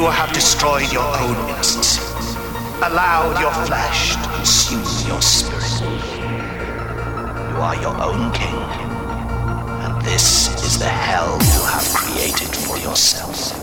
You have destroyed your own innocence, allowed your flesh to consume your spirit. You are your own king, and this is the hell you have created for yourself.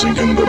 dancing in the